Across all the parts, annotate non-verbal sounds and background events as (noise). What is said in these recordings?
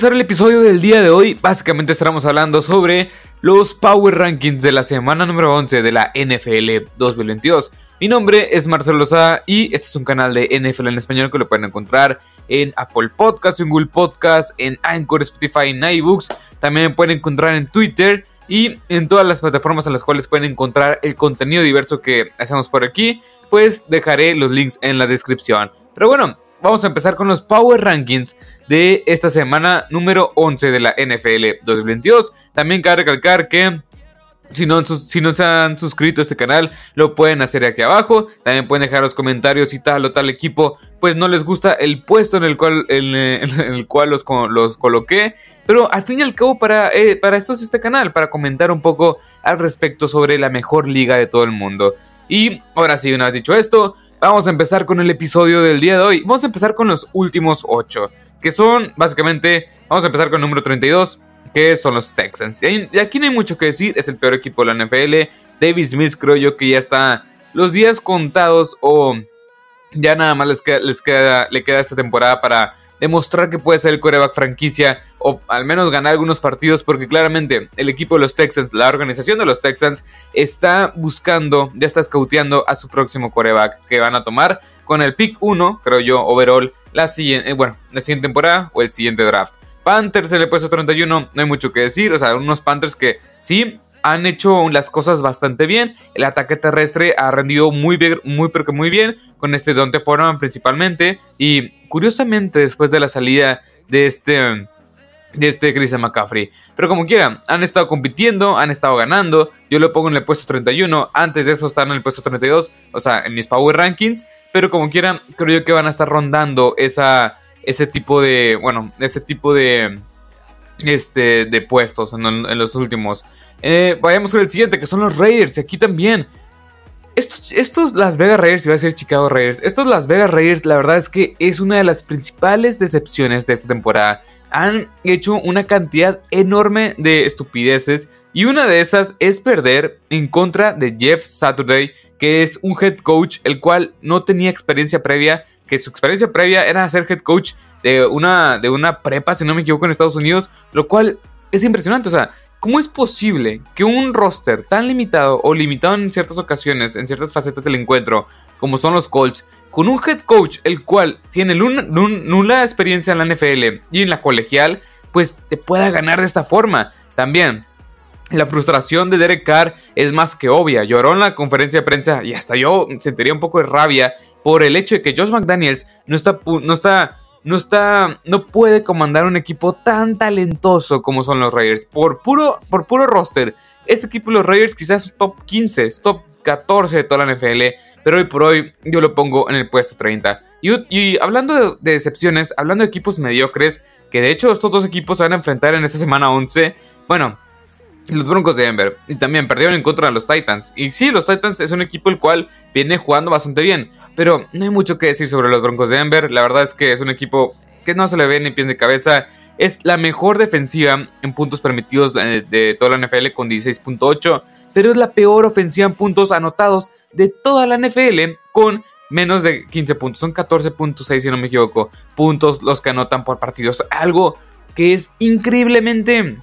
empezar el episodio del día de hoy, básicamente estaremos hablando sobre los Power Rankings de la semana número 11 de la NFL 2022. Mi nombre es Marcelo Lozada y este es un canal de NFL en español que lo pueden encontrar en Apple Podcasts, en Google Podcasts, en Anchor, Spotify, en iBooks. También pueden encontrar en Twitter y en todas las plataformas en las cuales pueden encontrar el contenido diverso que hacemos por aquí. Pues dejaré los links en la descripción. Pero bueno, vamos a empezar con los Power Rankings de esta semana número 11 de la NFL 2022. También cabe recalcar que si no, si no, se han suscrito a este canal, lo pueden hacer aquí abajo. También pueden dejar los comentarios si tal o tal equipo, pues no les gusta el puesto en el cual, en, (laughs) el cual los, los, coloqué. Pero al fin y al cabo, para, eh, para esto es este canal, para comentar un poco al respecto sobre la mejor liga de todo el mundo. Y ahora sí, una vez dicho esto, Vamos a empezar con el episodio del día de hoy. Vamos a empezar con los últimos 8, que son básicamente, vamos a empezar con el número 32, que son los Texans. Y aquí no hay mucho que decir, es el peor equipo de la NFL. Davis Mills creo yo que ya está los días contados o ya nada más les queda, les queda, le queda esta temporada para demostrar que puede ser el coreback franquicia o al menos ganar algunos partidos porque claramente el equipo de los Texans, la organización de los Texans está buscando, ya está scouteando a su próximo coreback que van a tomar con el pick 1, creo yo, overall, la siguiente, eh, bueno, la siguiente temporada o el siguiente draft. Panthers en el puesto 31, no hay mucho que decir, o sea, unos Panthers que sí han hecho las cosas bastante bien. El ataque terrestre ha rendido muy bien, muy muy bien con este Dante Foreman principalmente. Y curiosamente después de la salida de este de este Christian McCaffrey. Pero como quieran, han estado compitiendo, han estado ganando. Yo lo pongo en el puesto 31. Antes de eso están en el puesto 32. O sea, en mis Power Rankings. Pero como quieran, creo yo que van a estar rondando esa, ese tipo de. Bueno, ese tipo de. Este. De puestos en los últimos. Eh, vayamos con el siguiente, que son los Raiders. Y aquí también. Estos, Las Vegas Raiders, iba a decir Chicago Raiders. Estos Las Vegas Raiders, la verdad es que es una de las principales decepciones de esta temporada. Han hecho una cantidad enorme de estupideces. Y una de esas es perder en contra de Jeff Saturday, que es un head coach el cual no tenía experiencia previa, que su experiencia previa era ser head coach de una, de una prepa, si no me equivoco, en Estados Unidos, lo cual es impresionante. O sea, ¿Cómo es posible que un roster tan limitado o limitado en ciertas ocasiones, en ciertas facetas del encuentro, como son los Colts, con un head coach el cual tiene nula experiencia en la NFL y en la colegial, pues te pueda ganar de esta forma? También, la frustración de Derek Carr es más que obvia. Lloró en la conferencia de prensa y hasta yo sentiría un poco de rabia por el hecho de que Josh McDaniels no está, no está no está, no puede comandar un equipo tan talentoso como son los Raiders. Por puro, por puro roster, este equipo de los Raiders quizás es top 15, es top 14 de toda la NFL, pero hoy por hoy yo lo pongo en el puesto 30. Y, hablando de, decepciones, hablando de equipos mediocres, que de hecho estos dos equipos se van a enfrentar en esta semana 11, bueno, los Broncos de Denver. Y también perdieron en contra de los Titans. Y sí, los Titans es un equipo el cual viene jugando bastante bien. Pero no hay mucho que decir sobre los Broncos de Denver. La verdad es que es un equipo que no se le ve ni pies de cabeza. Es la mejor defensiva en puntos permitidos de, toda la NFL con 16.8. Pero es la peor ofensiva en puntos anotados de toda la NFL con menos de 15 puntos. Son 14.6 si no me equivoco. Puntos los que anotan por partidos. Algo que es increíblemente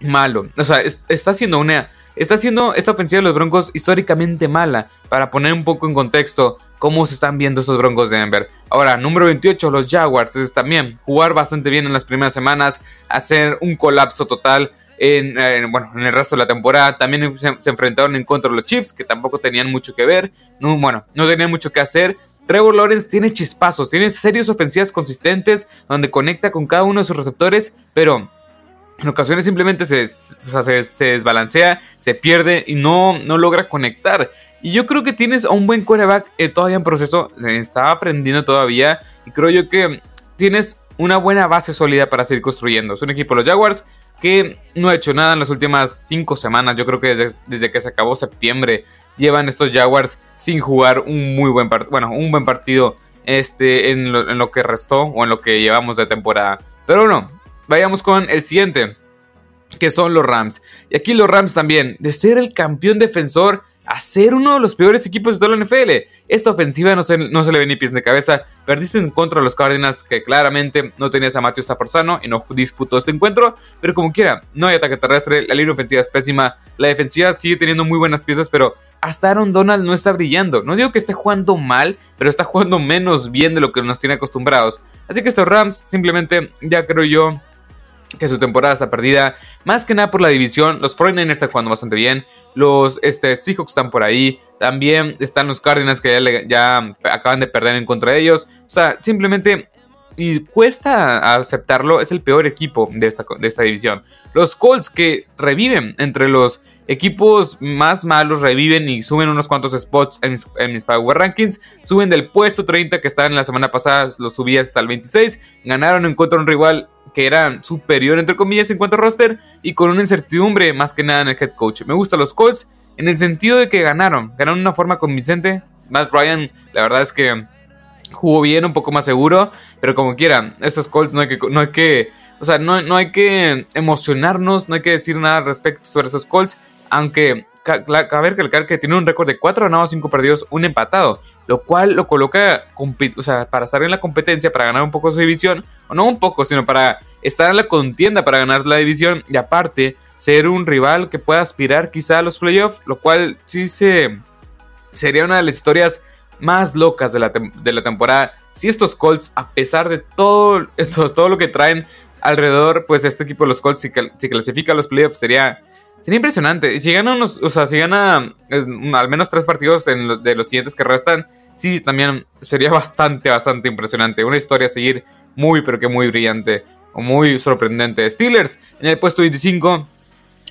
malo. O sea, está haciendo una está haciendo esta ofensiva de los Broncos históricamente mala. Para poner un poco en contexto cómo se están viendo estos Broncos de Denver. Ahora, número 28, los Jaguars. Es también jugar bastante bien en las primeras semanas, hacer un colapso total en, bueno, en el resto de la temporada. También se, enfrentaron en contra de los Chiefs, que tampoco tenían mucho que ver. No, bueno, no tenían mucho que hacer. Trevor Lawrence tiene chispazos, tiene series ofensivas consistentes donde conecta con cada uno de sus receptores, pero en ocasiones simplemente se, se, desbalancea, se pierde y no, no logra conectar. Y yo creo que tienes a un buen quarterback eh, todavía en proceso, está aprendiendo todavía y creo yo que tienes una buena base sólida para seguir construyendo. Es un equipo los Jaguars que no ha hecho nada en las últimas cinco semanas. Yo creo que desde, que se acabó septiembre llevan estos Jaguars sin jugar un muy buen partido, bueno, un buen partido este, en, lo, en lo que restó o en lo que llevamos de temporada. Pero no, Vayamos con el siguiente, que son los Rams. Y aquí los Rams también, de ser el campeón defensor, a ser uno de los peores equipos de toda la NFL. Esta ofensiva no se, no se le ve ni pies de cabeza. Perdiste en contra de los Cardinals, que claramente no tenías a Matthew Stafford sano y no disputó este encuentro. Pero como quiera, no hay ataque terrestre, la línea ofensiva es pésima. La defensiva sigue teniendo muy buenas piezas, pero hasta Aaron Donald no está brillando. No digo que esté jugando mal, pero está jugando menos bien de lo que nos tiene acostumbrados. Así que estos Rams simplemente, ya creo yo, que su temporada está perdida. Más que nada por la división. Los 49ers están jugando bastante bien. Los este, Seahawks están por ahí. También están los Cardinals que ya, acaban de perder en contra de ellos. O sea, simplemente... Y cuesta aceptarlo, es el peor equipo de esta, de esta división. Los Colts que reviven entre los equipos más malos reviven y suben unos cuantos spots en mis, Power Rankings. Suben del puesto 30 que estaban la semana pasada, los subí hasta el 26. Ganaron en contra de un rival que era superior, entre comillas, en cuanto a roster y con una incertidumbre más que nada en el head coach. Me gustan los Colts en el sentido de que ganaron, ganaron de una forma convincente. Matt Ryan, la verdad es que jugó bien, un poco más seguro, pero como quiera, estos Colts no hay que, no hay que, o sea, no, no hay que emocionarnos, no hay que decir nada al respecto sobre esos Colts, aunque cabe recalcar que tiene un récord de 4 ganados, 5 perdidos, un empatado, lo cual lo coloca para estar en la competencia, para ganar un poco su división, o no un poco, sino para estar en la contienda para ganar la división y aparte ser un rival que pueda aspirar quizá a los playoffs, lo cual sí se sería una de las historias más locas de la, de la temporada. Si estos Colts, a pesar de todo, (laughs) todo lo que traen alrededor, pues este equipo de los Colts, si, si clasifica a los playoffs, sería Sería impresionante. Si gana unos, o sea, si gana al menos tres partidos de los siguientes que restan, sí, también sería (laughs) bastante, bastante impresionante. Una historia a seguir muy, pero que muy brillante o muy sorprendente. Steelers en el puesto 25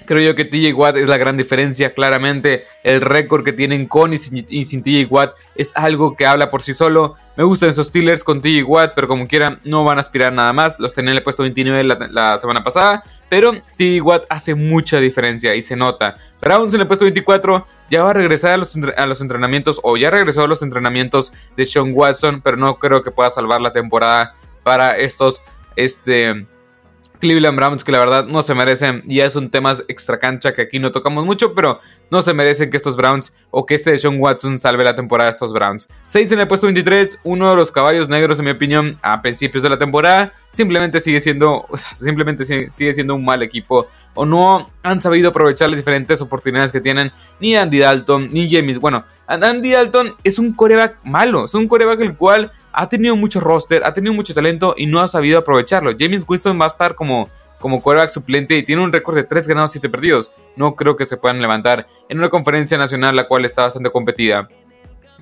Creo yo que TJ Watt es la gran diferencia, claramente. El récord que tienen con y sin, TJ Watt es algo que habla por sí solo. Me gustan esos Steelers con TJ Watt, pero como quiera, no van a aspirar nada más. Los tenía en el puesto 29 la, semana pasada, pero TJ Watt hace mucha diferencia y se nota. Browns en el puesto 24 ya va a regresar a los, a los entrenamientos, o ya regresó a los entrenamientos de Sean Watson, pero no creo que pueda salvar la temporada para estos. Este Cleveland Browns que la verdad no se merecen, y es un tema extra cancha que aquí no tocamos mucho, pero no se merecen que estos Browns o que este de Sean Watson salve la temporada de estos Browns. 6 en el puesto 23, uno de los caballos negros en mi opinión a principios de la temporada, simplemente sigue siendo, simplemente sigue siendo un mal equipo o no han sabido aprovechar las diferentes oportunidades que tienen ni Andy Dalton ni James. Bueno, Andy Dalton es un coreback malo, es un coreback el cual ha tenido mucho roster, ha tenido mucho talento y no ha sabido aprovecharlo. James Winston va a estar como, como quarterback suplente y tiene un récord de 3 ganados, 7 perdidos. No creo que se puedan levantar en una conferencia nacional la cual está bastante competida.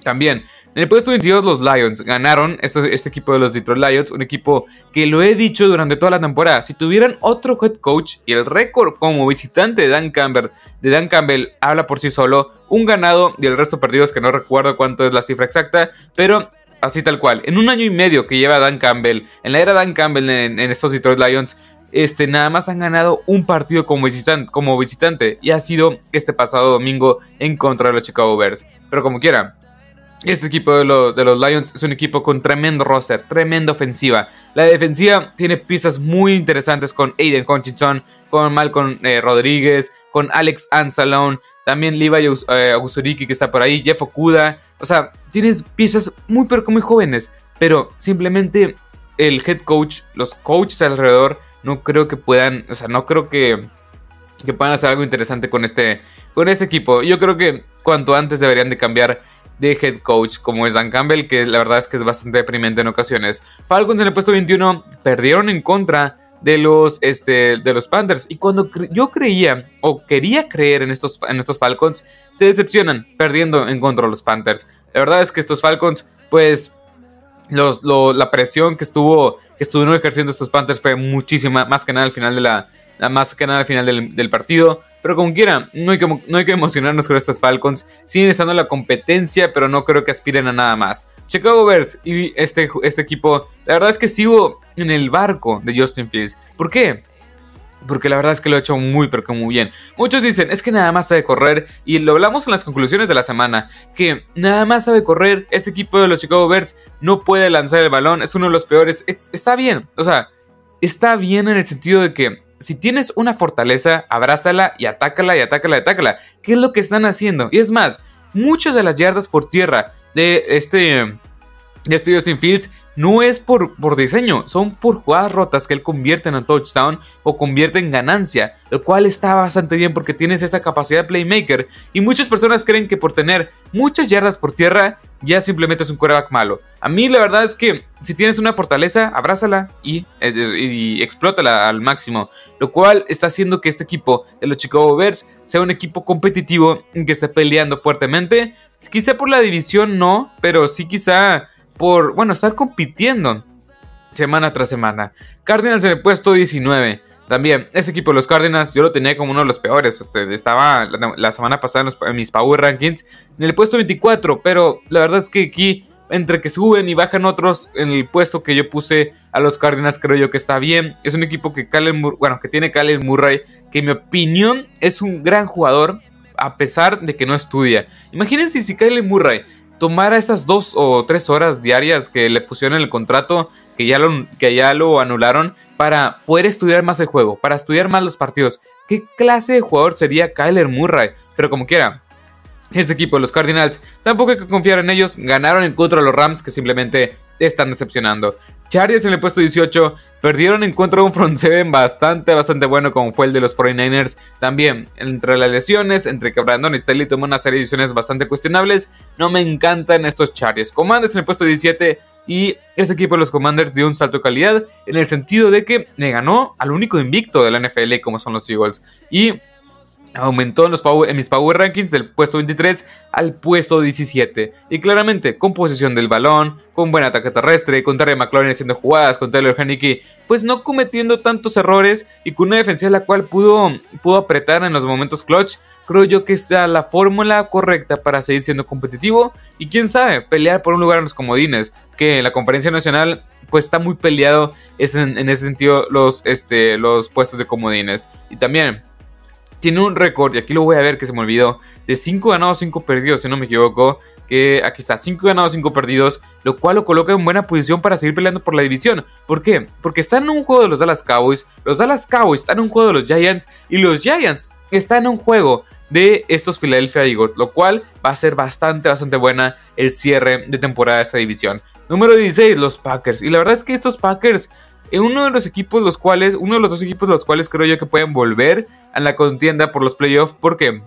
También, en el puesto 22 los Lions ganaron este, este equipo de los Detroit Lions, un equipo que lo he dicho durante toda la temporada, si tuvieran otro head coach y el récord como visitante de Dan Campbell, de Dan Campbell habla por sí solo, un ganado y el resto perdidos que no recuerdo cuánto es la cifra exacta, pero así tal cual. En un año y medio que lleva Dan Campbell, en la era Dan Campbell en, estos Detroit Lions, este, nada más han ganado un partido como visitante, como visitante y ha sido este pasado domingo en contra de los Chicago Bears. Pero como quiera, este equipo de, de, los Lions es un equipo con tremendo roster, tremenda ofensiva. La defensiva tiene piezas muy interesantes con Aiden Hutchinson, con Malcolm eh, Rodríguez, con Alex Ansalone, también Levi eh, que está por ahí, Jeff Okuda. O sea, tienes piezas muy pero muy jóvenes. Pero simplemente el head coach, los coaches alrededor, no creo que puedan, o sea, no creo que, que puedan hacer algo interesante con este, con este equipo. Yo creo que cuanto antes deberían de cambiar de head coach como es Dan Campbell, que la verdad es que es bastante deprimente en ocasiones. Falcons en el puesto 21 perdieron en contra de los, este, de los Panthers. Y cuando yo creía o quería creer en estos, en estos Falcons, te decepcionan perdiendo en contra de los Panthers. La verdad es que estos Falcons, pues los, la presión que estuvo que estuvieron ejerciendo estos Panthers fue muchísima, más que nada al final de la, más que nada al final del, partido. Pero como quiera, no hay, que, no hay que emocionarnos con estos Falcons. Siguen estando en la competencia, pero no creo que aspiren a nada más. Chicago Bears y este, este equipo, la verdad es que sigo en el barco de Justin Fields. ¿Por qué? Porque la verdad es que lo ha hecho muy, pero que muy bien. Muchos dicen, es que nada más sabe correr. Y lo hablamos en las conclusiones de la semana. Que nada más sabe correr. Este equipo de los Chicago Bears no puede lanzar el balón. Es uno de los peores. está bien. O sea, está bien en el sentido de que si tienes una fortaleza, abrázala y atácala y atácala y atácala. ¿Qué es lo que están haciendo? Y es más, muchas de las yardas por tierra de este, este Justin Fields no es por, por diseño, son por jugadas rotas que él convierte en touchdown o convierte en ganancia, lo cual está bastante bien porque tienes esta capacidad de playmaker y muchas personas creen que por tener muchas yardas por tierra ya simplemente es un quarterback malo. A mí la verdad es que si tienes una fortaleza, abrázala y, y, explótala al máximo, lo cual está haciendo que este equipo de los Chicago Bears sea un equipo competitivo que esté peleando fuertemente. Quizá por la división no, pero sí quizá por, bueno, estar compitiendo semana tras semana. Cardinals en el puesto 19. También, ese equipo de los Cardinals yo lo tenía como uno de los peores. Este, estaba la, semana pasada en, mis Power Rankings en el puesto 24. Pero la verdad es que aquí, entre que suben y bajan otros en el puesto que yo puse a los Cardinals, creo yo que está bien. Es un equipo que, bueno, que tiene Kalen Murray, que en mi opinión es un gran jugador, a pesar de que no estudia. Imagínense si Kyle Murray tomara esas dos o tres horas diarias que le pusieron en el contrato, que ya lo, que ya lo anularon, para poder estudiar más el juego, para estudiar más los partidos. ¿Qué clase de jugador sería Kyler Murray? Pero como quiera, este equipo, los Cardinals, tampoco hay que confiar en ellos. Ganaron en contra de los Rams, que simplemente están decepcionando. Chargers en el puesto 18 perdieron en contra de un front seven bastante, bastante bueno como fue el de los 49ers. También, entre las lesiones, entre que Brandon y Staley tomó una serie de decisiones bastante cuestionables, no me encantan estos Chargers. Commanders en el puesto 17 y este equipo de los Commanders dio un salto de calidad en el sentido de que le ganó al único invicto de la NFL como son los Eagles. Y aumentó en, los en mis Power Rankings del puesto 23 al puesto 17. Y claramente, con posesión del balón, con buen ataque terrestre, con Terry McLaurin haciendo jugadas, con Taylor Haneke, pues no cometiendo tantos errores y con una defensa la cual pudo, pudo apretar en los momentos clutch. Creo yo que está la fórmula correcta para seguir siendo competitivo y quién sabe, pelear por un lugar en los comodines, que la conferencia nacional pues está muy peleado en, en ese sentido los, este, los puestos de comodines. Y también tiene un récord, y aquí lo voy a ver que se me olvidó, de 5 ganados, 5 perdidos, si no me equivoco. Que aquí está, 5 ganados, 5 perdidos, lo cual lo coloca en buena posición para seguir peleando por la división. ¿Por qué? Porque está en un juego de los Dallas Cowboys, los Dallas Cowboys están en un juego de los Giants, y los Giants están en un juego de estos Philadelphia Eagles, lo cual va a ser bastante, bastante buena el cierre de temporada de esta división. Número 16, los Packers. Y la verdad es que estos Packers uno de los equipos los cuales, uno de los dos equipos los cuales creo yo que pueden volver a la contienda por los playoffs porque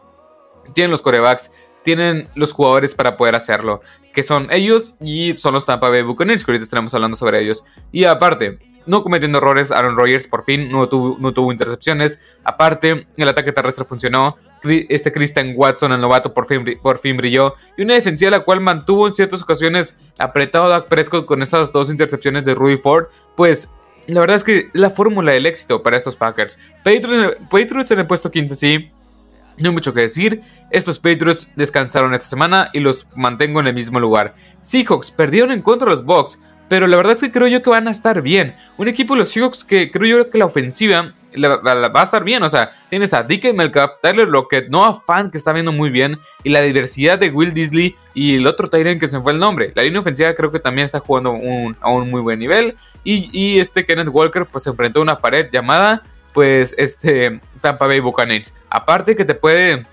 tienen los corebacks, tienen los jugadores para poder hacerlo, que son ellos y son los Tampa Bay Buccaneers, que ahorita estaremos hablando sobre ellos. Y aparte, no cometiendo errores, Aaron Rodgers por fin no tuvo, no tuvo intercepciones. Aparte, el ataque terrestre funcionó. Este Christian Watson, el novato, por fin, por fin brilló. Y una defensiva la cual mantuvo en ciertas ocasiones apretado a Prescott con estas dos intercepciones de Rudy Ford. Pues la verdad es que la fórmula del éxito para estos Packers. Patriots en el, puesto 15, sí. No hay mucho que decir. Estos Patriots descansaron esta semana y los mantengo en el mismo lugar. Seahawks perdieron en contra de los Bucks. Pero la verdad es que creo yo que van a estar bien. Un equipo de los Seahawks que creo yo que la ofensiva va a estar bien. O sea, tienes a DK Metcalf, Tyler Lockett, Noah Fan que está viendo muy bien. Y la diversidad de Will Disley y el otro Tyrant que se fue el nombre. La línea ofensiva creo que también está jugando a un muy buen nivel. Y, este Kenneth Walker pues se enfrentó a una pared llamada pues este Tampa Bay Buccaneers. Aparte que te puede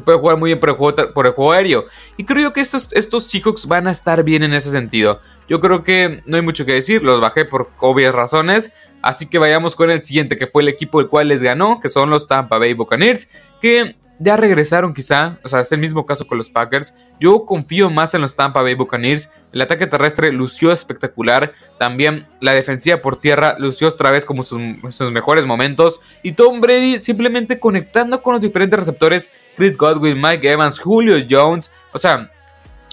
puede jugar muy bien por el juego, por el juego aéreo. Y creo yo que estos, estos Seahawks van a estar bien en ese sentido. Yo creo que no hay mucho que decir, los bajé por obvias razones. Así que vayamos con el siguiente, que fue el equipo el cual les ganó, que son los Tampa Bay Buccaneers, que ya regresaron quizá, o sea, es el mismo caso con los Packers. Yo confío más en los Tampa Bay Buccaneers. El ataque terrestre lució espectacular. También la defensiva por tierra lució otra vez como sus, sus mejores momentos. Y Tom Brady simplemente conectando con los diferentes receptores. Chris Godwin, Mike Evans, Julio Jones. O sea,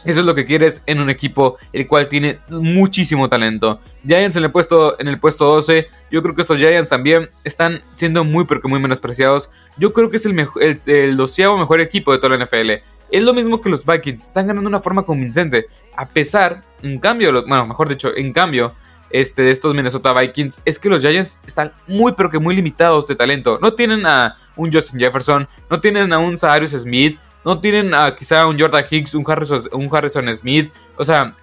eso es lo que quieres en un equipo el cual tiene muchísimo talento. Giants en el puesto, en el puesto 12. Yo creo que estos Giants también están siendo muy pero que muy menospreciados. Yo creo que es el, mejor, el, doceavo mejor equipo de toda la NFL. Es lo mismo que los Vikings. Están ganando de una forma convincente. A pesar, en cambio, bueno, mejor dicho, en cambio, este, de estos Minnesota Vikings es que los Giants están muy pero que muy limitados de talento. No tienen a un Justin Jefferson, no tienen a un Zarius Smith, no tienen a quizá un Jordan Hicks, un Harrison, un Harrison Smith. O sea,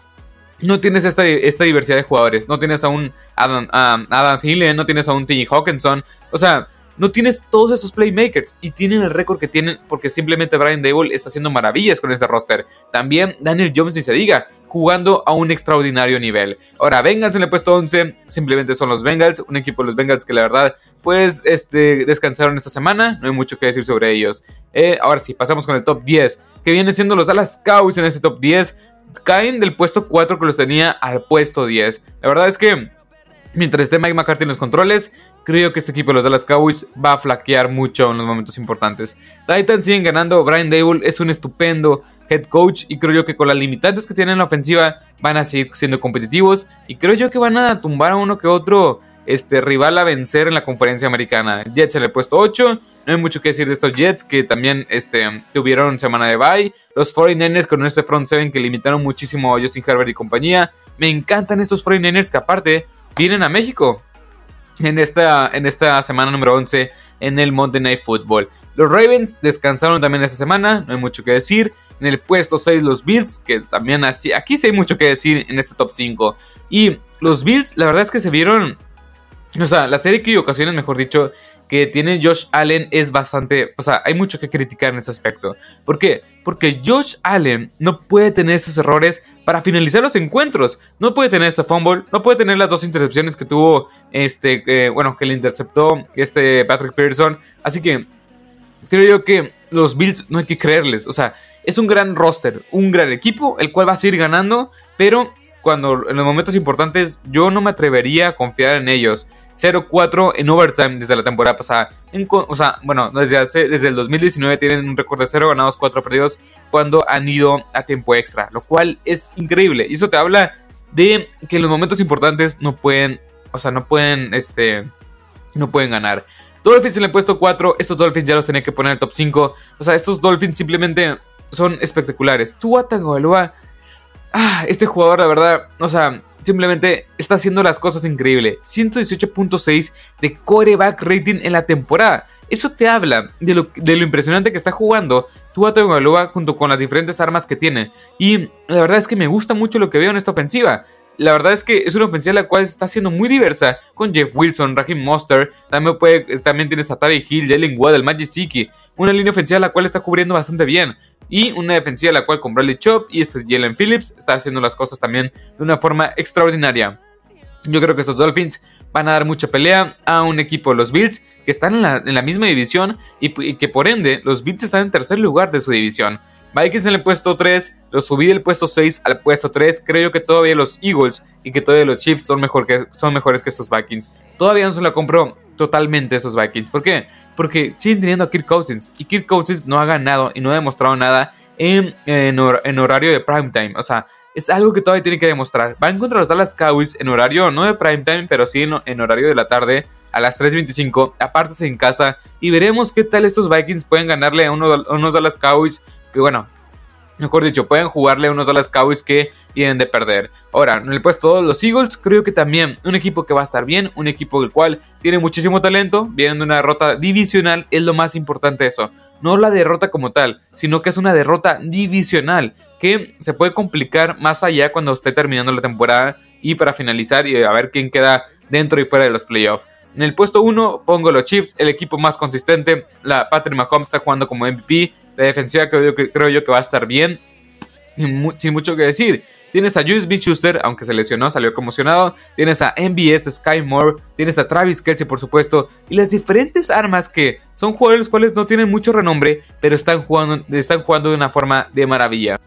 no tienes esta, esta diversidad de jugadores. No tienes a un Adam, Adam Thielen, no tienes a un T. Hawkinson. O sea, no tienes todos esos playmakers y tienen el récord que tienen porque simplemente Brian Dable está haciendo maravillas con este roster. También Daniel Jones, ni se diga, jugando a un extraordinario nivel. Ahora, Bengals en el puesto 11, simplemente son los Bengals, un equipo de los Bengals que la verdad, pues, este, descansaron esta semana, no hay mucho que decir sobre ellos. Eh, ahora sí, pasamos con el top 10, que vienen siendo los Dallas Cowboys en ese top 10, caen del puesto 4 que los tenía al puesto 10. La verdad es que mientras esté Mike McCarthy en los controles, creo que este equipo de los Dallas Cowboys va a flaquear mucho en los momentos importantes. Titans siguen ganando, Brian Dable es un estupendo head coach y creo yo que con las limitantes que tienen en la ofensiva van a seguir siendo competitivos y creo yo que van a tumbar a uno que otro este, rival a vencer en la conferencia americana. Jets en el puesto 8. No hay mucho que decir de estos Jets que también este, tuvieron semana de bye. Los 49ers con este front 7 que limitaron muchísimo a Justin Herbert y compañía. Me encantan estos 49ers que aparte vienen a México en esta, en esta semana número 11 en el Monday Night Football. Los Ravens descansaron también esta semana, no hay mucho que decir. En el puesto 6 los Bills, que también así, aquí sí hay mucho que decir en este top 5. Y los Bills, la verdad es que se vieron o sea, la serie que ocasiones, mejor dicho, que tiene Josh Allen es bastante. O sea, hay mucho que criticar en ese aspecto. ¿Por qué? Porque Josh Allen no puede tener esos errores para finalizar los encuentros. No puede tener ese fumble, no puede tener las dos intercepciones que tuvo este. bueno, que le interceptó este Patrick Pearson. Así que creo yo que los Bills no hay que creerles. O sea, es un gran roster, un gran equipo, el cual va a seguir ganando, pero cuando en los momentos importantes yo no me atrevería a confiar en ellos. 0-4 en overtime desde la temporada pasada. o sea, bueno, desde, hace, desde el 2019 tienen un récord de 0 ganados, 4 perdidos cuando han ido a tiempo extra, lo cual es increíble. Y eso te habla de que en los momentos importantes no pueden, o sea, no pueden, este, no pueden ganar. Dolphins en el puesto 4, estos Dolphins ya los tenía que poner en el top 5. O sea, estos Dolphins simplemente son espectaculares. Tua Tagovailoa, ah, este jugador, la verdad, o sea, simplemente está haciendo las cosas increíble. 118.6 de coreback rating en la temporada. Eso te habla de lo, impresionante que está jugando Tua Tagovailoa junto con las diferentes armas que tiene. Y la verdad es que me gusta mucho lo que veo en esta ofensiva. La verdad es que es una ofensiva la cual está siendo muy diversa con Jeff Wilson, Raheem Monster, también, puede, también tienes a Tari Hill, Jalen Waddle, Magic Siki, una línea ofensiva la cual está cubriendo bastante bien y una defensiva la cual con Bradley Chop y este Jalen Phillips está haciendo las cosas también de una forma extraordinaria. Yo creo que estos Dolphins van a dar mucha pelea a un equipo de los Bills que están en la, misma división y, que por ende los Bills están en tercer lugar de su división. Vikings en el puesto 3, los subí del puesto 6 al puesto 3. Creo que todavía los Eagles y que todavía los Chiefs son, mejor que, son mejores que estos Vikings. Todavía no se la compro totalmente esos Vikings. ¿Por qué? Porque siguen teniendo a Kirk Cousins. Y Kirk Cousins no ha ganado y no ha demostrado nada en, en, horario de prime time. O sea, es algo que todavía tiene que demostrar. Va a encontrar los Dallas Cowboys en horario no de prime time, pero sí en, horario de la tarde a las 3.25. Apártese en casa y veremos qué tal estos Vikings pueden ganarle a, uno, a unos Dallas Cowboys que bueno, Mejor dicho, pueden jugarle a unos Dallas Cowboys que vienen de perder. Ahora, en el puesto los Eagles, creo que también un equipo que va a estar bien, un equipo del cual tiene muchísimo talento, vienen de una derrota divisional, es lo más importante eso. No la derrota como tal, sino que es una derrota divisional, que se puede complicar más allá cuando esté terminando la temporada y para finalizar y a ver quién queda dentro y fuera de los playoffs. En el puesto 1 pongo los Chiefs, el equipo más consistente. La Patrick Mahomes está jugando como MVP. La defensiva creo yo que, va a estar bien. sin mucho que decir. Tienes a Juice B. Schuster, aunque se lesionó, salió conmocionado. Tienes a MBS Sky Moore. Tienes a Travis Kelsey, por supuesto. Y las diferentes armas que son jugadores los cuales no tienen mucho renombre, pero están jugando, están jugando de una forma de maravilla.